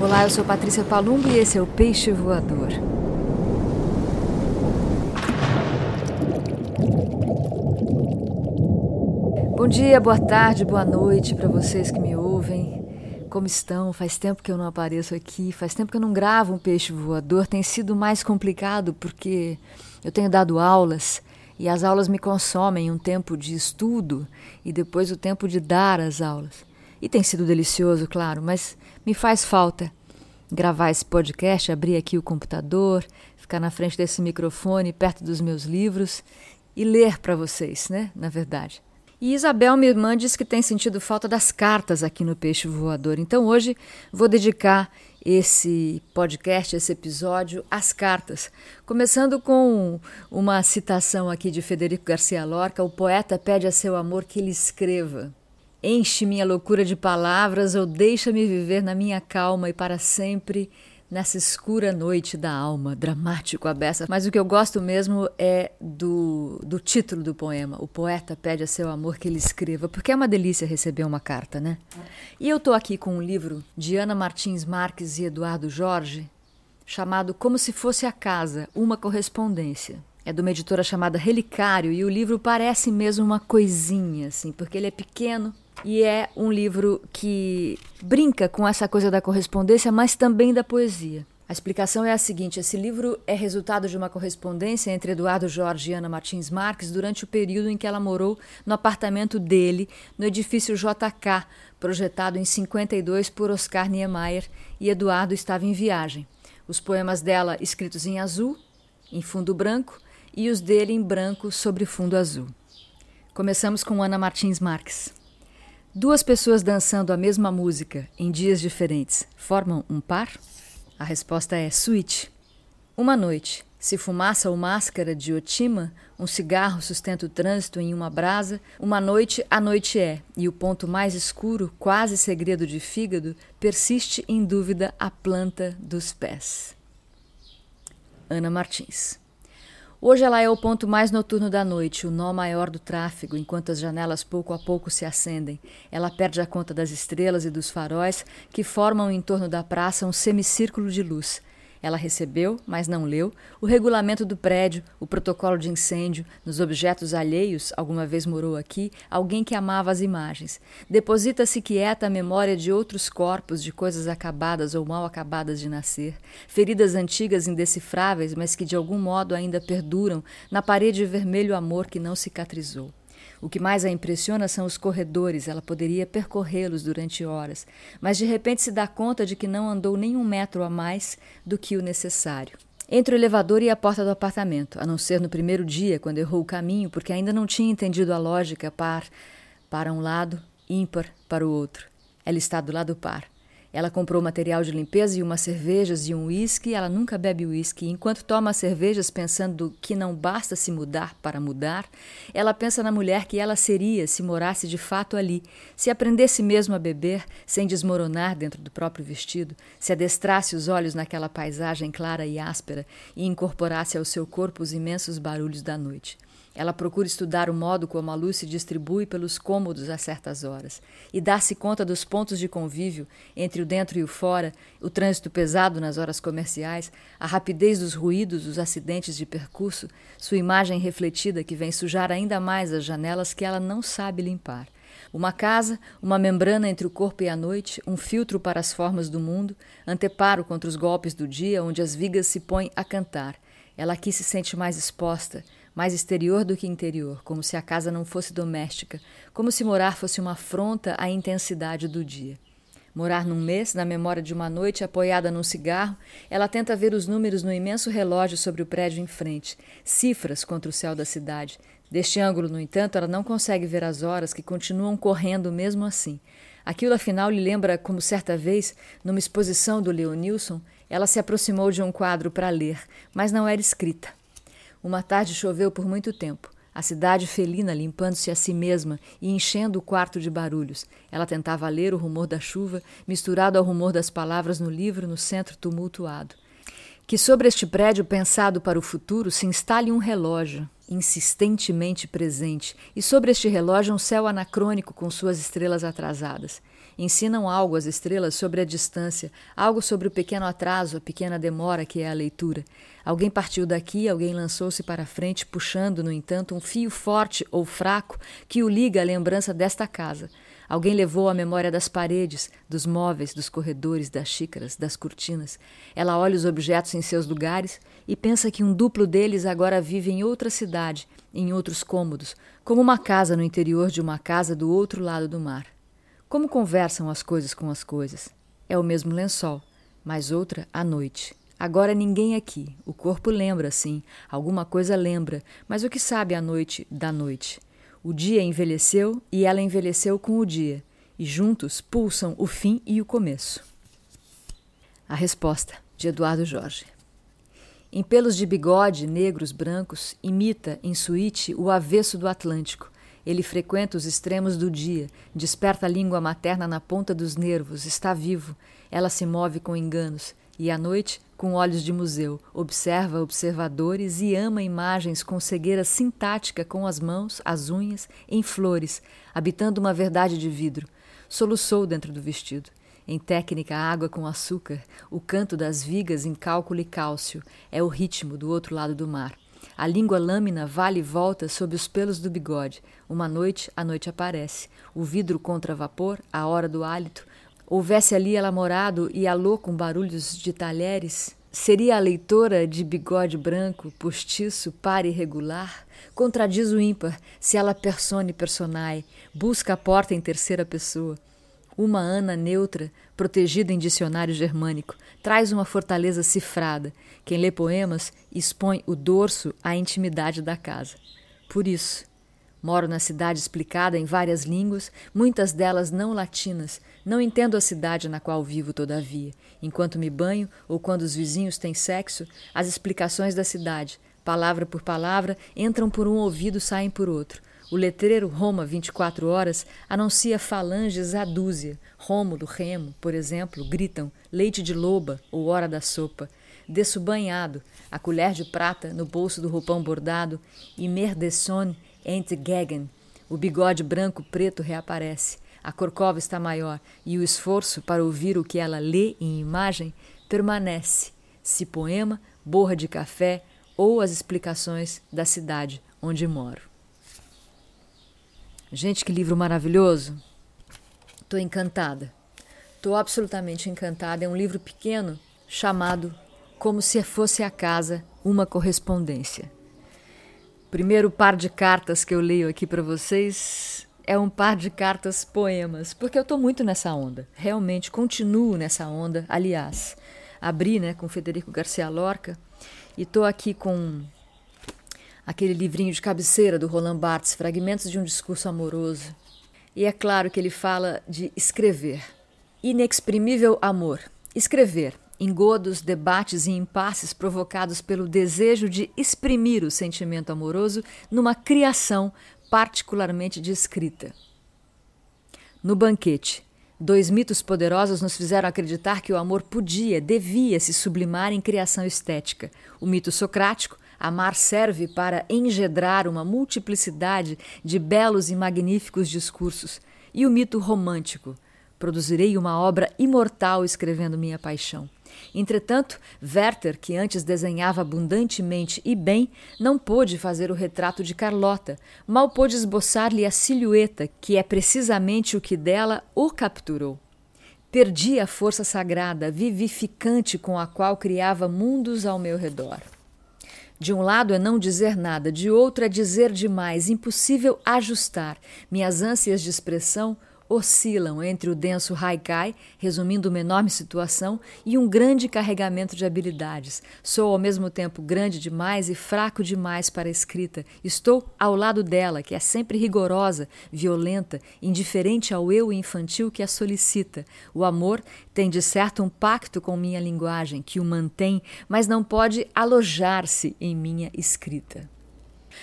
Olá, eu sou Patrícia Palumbo e esse é o Peixe Voador. Bom dia, boa tarde, boa noite para vocês que me ouvem. Como estão? Faz tempo que eu não apareço aqui, faz tempo que eu não gravo um peixe voador. Tem sido mais complicado porque eu tenho dado aulas e as aulas me consomem um tempo de estudo e depois o tempo de dar as aulas. E tem sido delicioso, claro, mas me faz falta gravar esse podcast, abrir aqui o computador, ficar na frente desse microfone, perto dos meus livros e ler para vocês, né? Na verdade. E Isabel, minha irmã, diz que tem sentido falta das cartas aqui no Peixe Voador. Então hoje vou dedicar esse podcast, esse episódio, às cartas. Começando com uma citação aqui de Federico Garcia Lorca: o poeta pede a seu amor que ele escreva. Enche minha loucura de palavras ou deixa-me viver na minha calma e para sempre nessa escura noite da alma, dramático a beça. Mas o que eu gosto mesmo é do, do título do poema. O poeta pede a seu amor que ele escreva, porque é uma delícia receber uma carta, né? E eu estou aqui com um livro de Ana Martins Marques e Eduardo Jorge, chamado Como se fosse a casa, uma correspondência. É de uma editora chamada Relicário e o livro parece mesmo uma coisinha, assim, porque ele é pequeno, e é um livro que brinca com essa coisa da correspondência, mas também da poesia. A explicação é a seguinte: esse livro é resultado de uma correspondência entre Eduardo Jorge e Ana Martins Marques durante o período em que ela morou no apartamento dele, no edifício JK, projetado em 52 por Oscar Niemeyer, e Eduardo estava em viagem. Os poemas dela escritos em azul, em fundo branco, e os dele em branco sobre fundo azul. Começamos com Ana Martins Marques. Duas pessoas dançando a mesma música em dias diferentes formam um par? A resposta é switch. Uma noite, se fumaça ou máscara de Otima, um cigarro sustenta o trânsito em uma brasa, uma noite a noite é, e o ponto mais escuro, quase segredo de fígado, persiste em dúvida a planta dos pés. Ana Martins Hoje ela é o ponto mais noturno da noite, o nó maior do tráfego, enquanto as janelas pouco a pouco se acendem. Ela perde a conta das estrelas e dos faróis que formam em torno da praça um semicírculo de luz. Ela recebeu, mas não leu, o regulamento do prédio, o protocolo de incêndio, nos objetos alheios, alguma vez morou aqui, alguém que amava as imagens. Deposita-se quieta a memória de outros corpos, de coisas acabadas ou mal acabadas de nascer, feridas antigas indecifráveis, mas que de algum modo ainda perduram na parede de vermelho amor que não cicatrizou. O que mais a impressiona são os corredores, ela poderia percorrê-los durante horas, mas de repente se dá conta de que não andou nem um metro a mais do que o necessário. Entre o elevador e a porta do apartamento, a não ser no primeiro dia, quando errou o caminho, porque ainda não tinha entendido a lógica par para um lado, ímpar para o outro. Ela está do lado par. Ela comprou material de limpeza e umas cervejas e um uísque. Ela nunca bebe uísque. Enquanto toma as cervejas pensando que não basta se mudar para mudar, ela pensa na mulher que ela seria se morasse de fato ali, se aprendesse mesmo a beber sem desmoronar dentro do próprio vestido, se adestrasse os olhos naquela paisagem clara e áspera e incorporasse ao seu corpo os imensos barulhos da noite. Ela procura estudar o modo como a luz se distribui pelos cômodos a certas horas e dar-se conta dos pontos de convívio entre o dentro e o fora, o trânsito pesado nas horas comerciais, a rapidez dos ruídos, os acidentes de percurso, sua imagem refletida que vem sujar ainda mais as janelas que ela não sabe limpar. Uma casa, uma membrana entre o corpo e a noite, um filtro para as formas do mundo, anteparo contra os golpes do dia, onde as vigas se põem a cantar. Ela aqui se sente mais exposta, mais exterior do que interior, como se a casa não fosse doméstica, como se morar fosse uma afronta à intensidade do dia. Morar num mês, na memória de uma noite apoiada num cigarro, ela tenta ver os números no imenso relógio sobre o prédio em frente, cifras contra o céu da cidade. Deste ângulo, no entanto, ela não consegue ver as horas que continuam correndo mesmo assim. Aquilo afinal lhe lembra como certa vez, numa exposição do Leonilson, ela se aproximou de um quadro para ler, mas não era escrita. Uma tarde choveu por muito tempo. A cidade felina limpando-se a si mesma e enchendo o quarto de barulhos. Ela tentava ler o rumor da chuva, misturado ao rumor das palavras no livro no centro tumultuado. Que sobre este prédio pensado para o futuro se instale um relógio, insistentemente presente, e sobre este relógio um céu anacrônico com suas estrelas atrasadas. Ensinam algo às estrelas sobre a distância, algo sobre o pequeno atraso, a pequena demora que é a leitura. Alguém partiu daqui, alguém lançou-se para frente, puxando, no entanto, um fio forte ou fraco que o liga à lembrança desta casa. Alguém levou a memória das paredes, dos móveis, dos corredores, das xícaras, das cortinas. Ela olha os objetos em seus lugares e pensa que um duplo deles agora vive em outra cidade, em outros cômodos, como uma casa no interior de uma casa do outro lado do mar. Como conversam as coisas com as coisas? É o mesmo lençol, mas outra à noite. Agora ninguém aqui. O corpo lembra, sim, alguma coisa lembra, mas o que sabe a noite da noite? O dia envelheceu e ela envelheceu com o dia, e juntos pulsam o fim e o começo. A resposta, de Eduardo Jorge. Em pelos de bigode, negros, brancos, imita, em suíte, o avesso do Atlântico. Ele frequenta os extremos do dia, desperta a língua materna na ponta dos nervos, está vivo. Ela se move com enganos, e à noite com olhos de museu, observa observadores e ama imagens com cegueira sintática com as mãos, as unhas, em flores, habitando uma verdade de vidro. Soluçou dentro do vestido. Em técnica, água com açúcar, o canto das vigas em cálculo e cálcio, é o ritmo do outro lado do mar. A língua lâmina vale e volta sob os pelos do bigode. Uma noite, a noite aparece. O vidro contra vapor, a hora do hálito, houvesse ali ela morado e alô com barulhos de talheres, seria a leitora de bigode branco, postiço, par irregular? Contradiz o ímpar se ela persone personae, busca a porta em terceira pessoa. Uma Ana neutra, protegida em dicionário germânico, traz uma fortaleza cifrada. Quem lê poemas expõe o dorso à intimidade da casa. Por isso, Moro na cidade explicada em várias línguas, muitas delas não latinas. Não entendo a cidade na qual vivo, todavia. Enquanto me banho ou quando os vizinhos têm sexo, as explicações da cidade, palavra por palavra, entram por um ouvido, saem por outro. O letreiro Roma 24 horas anuncia falanges à dúzia. Rômulo, Remo, por exemplo, gritam leite de loba ou hora da sopa. Desço banhado, a colher de prata no bolso do roupão bordado, e Merdessone Entgegen. O bigode branco-preto reaparece. A corcova está maior e o esforço para ouvir o que ela lê em imagem permanece. Se poema, borra de café ou as explicações da cidade onde moro. Gente, que livro maravilhoso! Estou encantada. Estou absolutamente encantada. É um livro pequeno chamado Como se fosse a casa, uma correspondência. Primeiro par de cartas que eu leio aqui para vocês é um par de cartas poemas, porque eu estou muito nessa onda. Realmente continuo nessa onda. Aliás, abri, né, com Federico Garcia Lorca e estou aqui com aquele livrinho de cabeceira do Roland Barthes, Fragmentos de um discurso amoroso. E é claro que ele fala de escrever. Inexprimível amor. Escrever engodos, debates e impasses provocados pelo desejo de exprimir o sentimento amoroso numa criação particularmente descrita. No banquete, dois mitos poderosos nos fizeram acreditar que o amor podia, devia se sublimar em criação estética. O mito socrático, amar serve para engendrar uma multiplicidade de belos e magníficos discursos. E o mito romântico, produzirei uma obra imortal escrevendo minha paixão. Entretanto, Werther, que antes desenhava abundantemente e bem, não pôde fazer o retrato de Carlota, mal pôde esboçar-lhe a silhueta, que é precisamente o que dela o capturou. Perdi a força sagrada, vivificante com a qual criava mundos ao meu redor. De um lado é não dizer nada, de outro é dizer demais, impossível ajustar. Minhas ânsias de expressão oscilam entre o denso haikai, resumindo uma enorme situação, e um grande carregamento de habilidades. Sou ao mesmo tempo grande demais e fraco demais para a escrita. Estou ao lado dela, que é sempre rigorosa, violenta, indiferente ao eu infantil que a solicita. O amor tem de certo um pacto com minha linguagem, que o mantém, mas não pode alojar-se em minha escrita.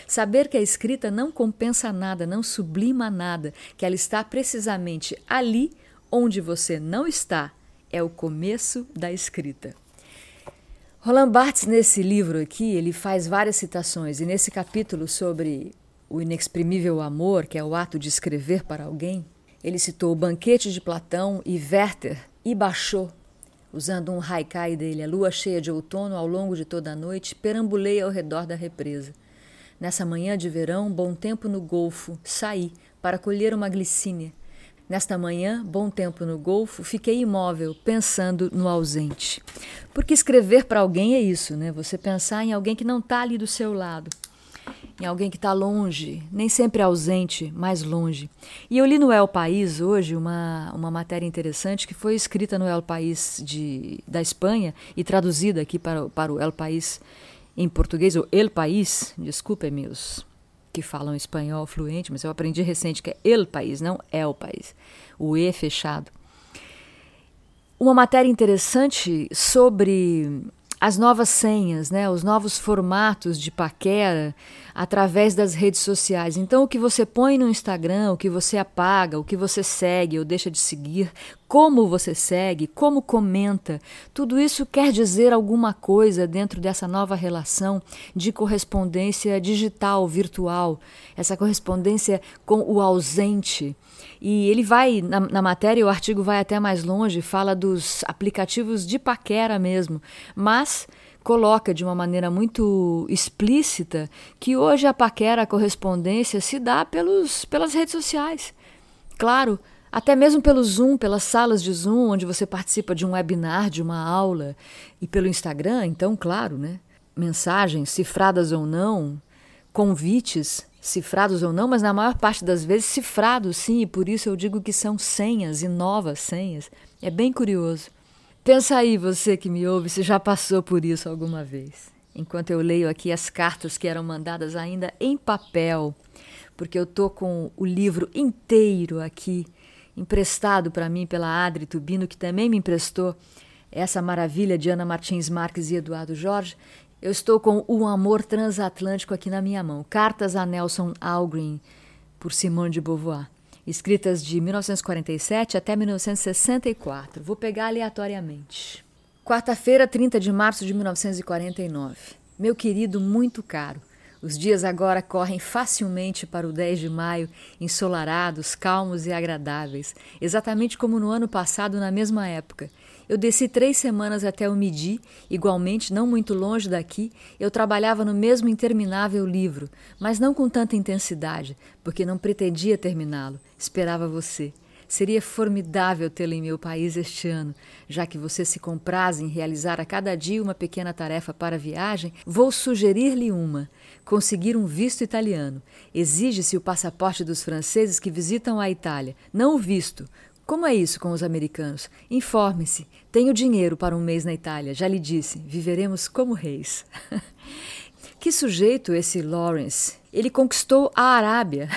Saber que a escrita não compensa nada, não sublima nada, que ela está precisamente ali onde você não está, é o começo da escrita. Roland Barthes, nesse livro aqui, ele faz várias citações, e nesse capítulo sobre o inexprimível amor, que é o ato de escrever para alguém, Ele citou o banquete de Platão e Werther e baixou. Usando um haikai dele, a lua cheia de outono, ao longo de toda a noite, perambulei ao redor da represa. Nessa manhã de verão, bom tempo no golfo, saí para colher uma glicínia. Nesta manhã, bom tempo no golfo, fiquei imóvel, pensando no ausente. Porque escrever para alguém é isso, né? Você pensar em alguém que não está ali do seu lado em alguém que está longe, nem sempre ausente, mas longe. E eu li no El País hoje uma, uma matéria interessante que foi escrita no El País de, da Espanha e traduzida aqui para, para o El País em português, ou El País, desculpem meus que falam espanhol fluente, mas eu aprendi recente que é El País, não El País, o E fechado. Uma matéria interessante sobre as novas senhas, né, os novos formatos de paquera através das redes sociais. Então, o que você põe no Instagram, o que você apaga, o que você segue ou deixa de seguir, como você segue, como comenta, tudo isso quer dizer alguma coisa dentro dessa nova relação de correspondência digital, virtual, essa correspondência com o ausente. E ele vai, na, na, matéria, o artigo vai até mais longe, fala dos aplicativos de paquera mesmo, mas coloca de uma maneira muito explícita que hoje a paquera, a correspondência, se dá pelos, pelas redes sociais. Claro, até mesmo pelo Zoom, pelas salas de Zoom, onde você participa de um webinar, de uma aula, e pelo Instagram, então, claro, né? Mensagens, cifradas ou não, convites, cifrados ou não, mas na maior parte das vezes cifrados, sim, e por isso eu digo que são senhas e novas senhas. É bem curioso. Pensa aí, você que me ouve, se já passou por isso alguma vez. Enquanto eu leio aqui as cartas que eram mandadas ainda em papel, porque eu tô com o livro inteiro aqui, emprestado para mim pela Adri Tubino, que também me emprestou essa maravilha de Ana Martins Marques e Eduardo Jorge. Eu estou com O Amor Transatlântico aqui na minha mão. Cartas a Nelson Algren, por Simone de Beauvoir escritas de 1947 até 1964. Vou pegar aleatoriamente. Quarta-feira, 30 de março de 1949. Meu querido, muito caro. Os dias agora correm facilmente para o 10 de maio, ensolarados, calmos e agradáveis, exatamente como no ano passado, na mesma época. Eu desci três semanas até o Midi, igualmente não muito longe daqui. Eu trabalhava no mesmo interminável livro, mas não com tanta intensidade, porque não pretendia terminá-lo. Esperava você. Seria formidável tê-lo em meu país este ano. Já que você se compraz em realizar a cada dia uma pequena tarefa para a viagem, vou sugerir-lhe uma: conseguir um visto italiano. Exige-se o passaporte dos franceses que visitam a Itália, não o visto. Como é isso com os americanos? Informe-se. Tenho dinheiro para um mês na Itália. Já lhe disse. Viveremos como reis. que sujeito esse Lawrence? Ele conquistou a Arábia.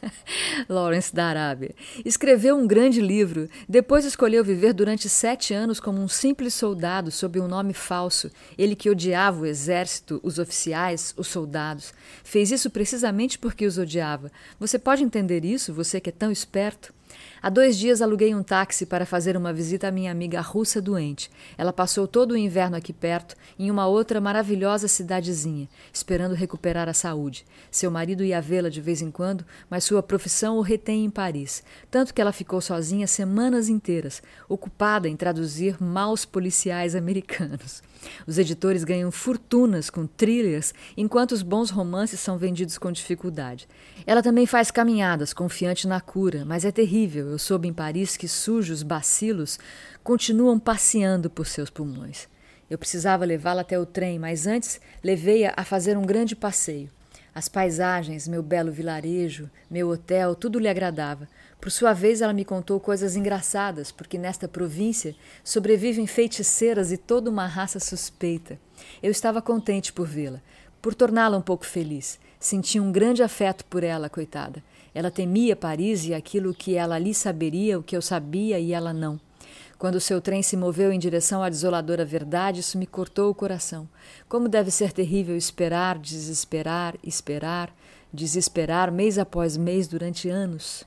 Lawrence da Arábia. Escreveu um grande livro. Depois escolheu viver durante sete anos como um simples soldado sob um nome falso. Ele que odiava o exército, os oficiais, os soldados. Fez isso precisamente porque os odiava. Você pode entender isso, você que é tão esperto? Há dois dias aluguei um táxi para fazer uma visita à minha amiga russa doente. Ela passou todo o inverno aqui perto, em uma outra maravilhosa cidadezinha, esperando recuperar a saúde. Seu marido ia vê-la de vez em quando, mas sua profissão o retém em Paris, tanto que ela ficou sozinha semanas inteiras, ocupada em traduzir maus policiais americanos. Os editores ganham fortunas com thrillers, enquanto os bons romances são vendidos com dificuldade. Ela também faz caminhadas, confiante na cura, mas é terrível. Eu soube em Paris que sujos bacilos continuam passeando por seus pulmões. Eu precisava levá-la até o trem, mas antes levei-a a fazer um grande passeio. As paisagens, meu belo vilarejo, meu hotel, tudo lhe agradava. Por sua vez, ela me contou coisas engraçadas, porque nesta província sobrevivem feiticeiras e toda uma raça suspeita. Eu estava contente por vê-la, por torná-la um pouco feliz. Sentia um grande afeto por ela, coitada. Ela temia Paris e aquilo que ela ali saberia, o que eu sabia e ela não. Quando seu trem se moveu em direção à desoladora verdade, isso me cortou o coração. Como deve ser terrível esperar, desesperar, esperar, desesperar mês após mês durante anos.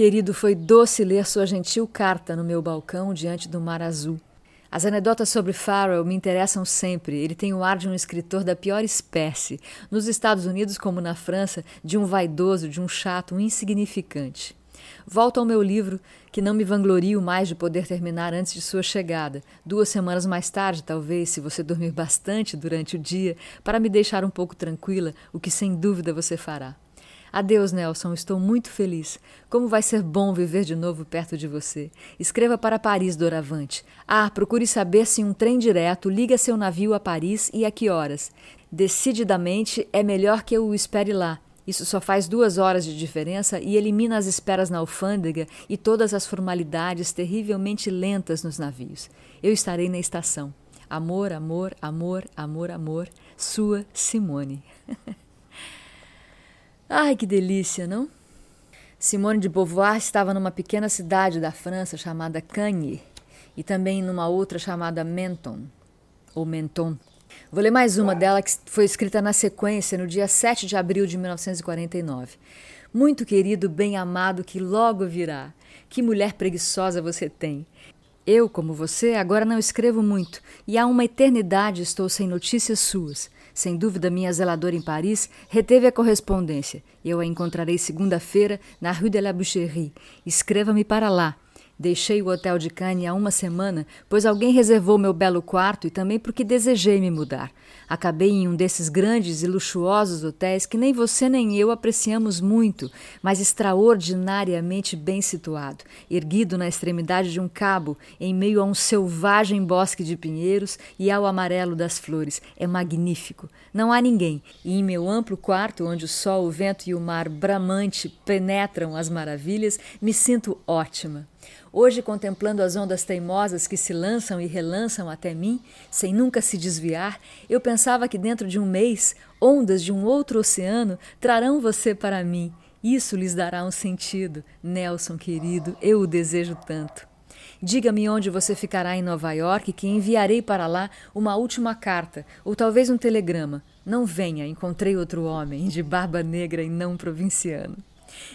Querido, foi doce ler sua gentil carta no meu balcão diante do mar azul. As anedotas sobre Farrell me interessam sempre. Ele tem o ar de um escritor da pior espécie. Nos Estados Unidos, como na França, de um vaidoso, de um chato, um insignificante. Volto ao meu livro, que não me vanglorio mais de poder terminar antes de sua chegada, duas semanas mais tarde, talvez, se você dormir bastante durante o dia, para me deixar um pouco tranquila, o que sem dúvida você fará. Adeus, Nelson, estou muito feliz. Como vai ser bom viver de novo perto de você. Escreva para Paris doravante. Ah, procure saber se um trem direto liga seu navio a Paris e a que horas. Decididamente é melhor que eu o espere lá. Isso só faz duas horas de diferença e elimina as esperas na alfândega e todas as formalidades terrivelmente lentas nos navios. Eu estarei na estação. Amor, amor, amor, amor, amor. Sua Simone. Ai, que delícia, não? Simone de Beauvoir estava numa pequena cidade da França chamada Cagnes e também numa outra chamada Menton, ou Menton. Vou ler mais uma dela que foi escrita na sequência no dia 7 de abril de 1949. Muito querido, bem amado, que logo virá. Que mulher preguiçosa você tem. Eu, como você, agora não escrevo muito e há uma eternidade estou sem notícias suas. Sem dúvida, minha zeladora em Paris reteve a correspondência. Eu a encontrarei segunda-feira na Rue de la Boucherie. Escreva-me para lá. Deixei o hotel de Cannes há uma semana, pois alguém reservou meu belo quarto e também porque desejei me mudar. Acabei em um desses grandes e luxuosos hotéis que nem você nem eu apreciamos muito, mas extraordinariamente bem situado, erguido na extremidade de um cabo, em meio a um selvagem bosque de pinheiros e ao amarelo das flores. É magnífico. Não há ninguém, e em meu amplo quarto, onde o sol, o vento e o mar bramante penetram as maravilhas, me sinto ótima. Hoje, contemplando as ondas teimosas que se lançam e relançam até mim, sem nunca se desviar, eu pensava que dentro de um mês, ondas de um outro oceano trarão você para mim. Isso lhes dará um sentido. Nelson, querido, eu o desejo tanto. Diga-me onde você ficará em Nova York, que enviarei para lá uma última carta, ou talvez um telegrama. Não venha, encontrei outro homem, de barba negra e não provinciano.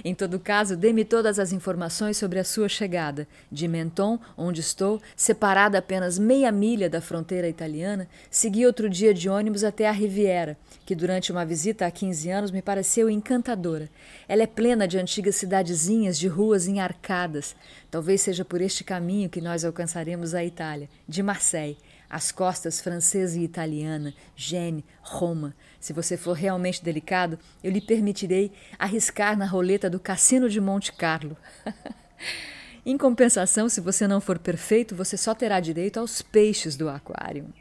Em todo caso, dê-me todas as informações sobre a sua chegada. De Menton, onde estou, separada apenas meia milha da fronteira italiana, segui outro dia de ônibus até a Riviera, que durante uma visita há 15 anos me pareceu encantadora. Ela é plena de antigas cidadezinhas de ruas enarcadas. Talvez seja por este caminho que nós alcançaremos a Itália, de Marseille as costas francesa e italiana, Gêne, Roma. Se você for realmente delicado, eu lhe permitirei arriscar na roleta do Cassino de Monte Carlo. em compensação, se você não for perfeito, você só terá direito aos peixes do aquário.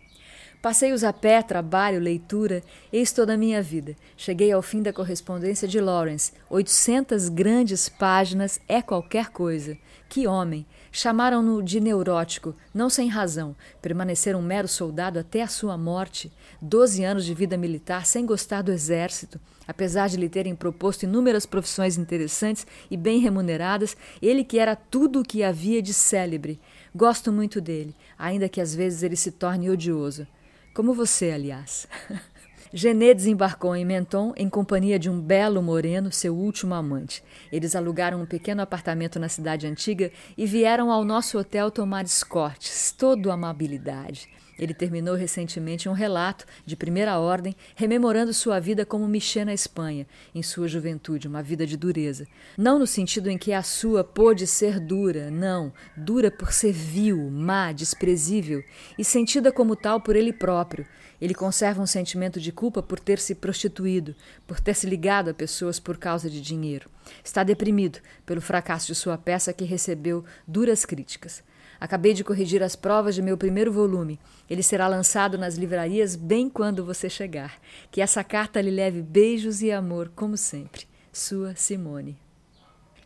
Passeios a pé, trabalho, leitura, eis toda a minha vida. Cheguei ao fim da correspondência de Lawrence. 800 grandes páginas é qualquer coisa. Que homem! Chamaram-no de neurótico, não sem razão. Permanecer um mero soldado até a sua morte. Doze anos de vida militar sem gostar do exército. Apesar de lhe terem proposto inúmeras profissões interessantes e bem remuneradas, ele que era tudo o que havia de célebre. Gosto muito dele, ainda que às vezes ele se torne odioso. Como você, aliás. Genet desembarcou em Menton em companhia de um belo moreno, seu último amante. Eles alugaram um pequeno apartamento na cidade antiga e vieram ao nosso hotel tomar escortes, todo amabilidade. Ele terminou recentemente um relato, de primeira ordem, rememorando sua vida como Michê na Espanha, em sua juventude, uma vida de dureza. Não no sentido em que a sua pôde ser dura, não, dura por ser vil, má, desprezível, e sentida como tal por ele próprio. Ele conserva um sentimento de culpa por ter se prostituído, por ter se ligado a pessoas por causa de dinheiro. Está deprimido pelo fracasso de sua peça que recebeu duras críticas. Acabei de corrigir as provas de meu primeiro volume. Ele será lançado nas livrarias bem quando você chegar. Que essa carta lhe leve beijos e amor, como sempre. Sua Simone.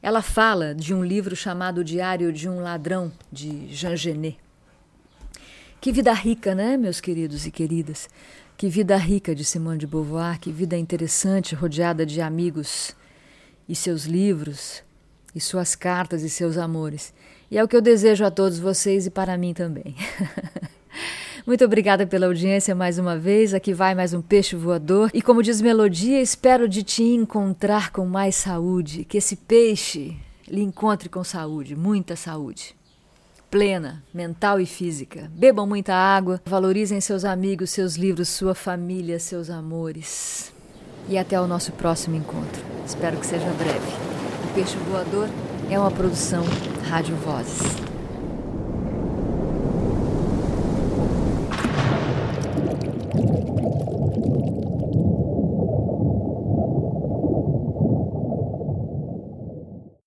Ela fala de um livro chamado Diário de um Ladrão, de Jean Genet. Que vida rica, né, meus queridos e queridas? Que vida rica de Simone de Beauvoir, que vida interessante, rodeada de amigos e seus livros, e suas cartas e seus amores. E é o que eu desejo a todos vocês e para mim também. Muito obrigada pela audiência mais uma vez. Aqui vai mais um peixe voador. E como diz Melodia, espero de te encontrar com mais saúde. Que esse peixe lhe encontre com saúde, muita saúde plena, mental e física. Bebam muita água, valorizem seus amigos, seus livros, sua família, seus amores. E até o nosso próximo encontro. Espero que seja breve. Peixe Voador é uma produção Rádio Vozes.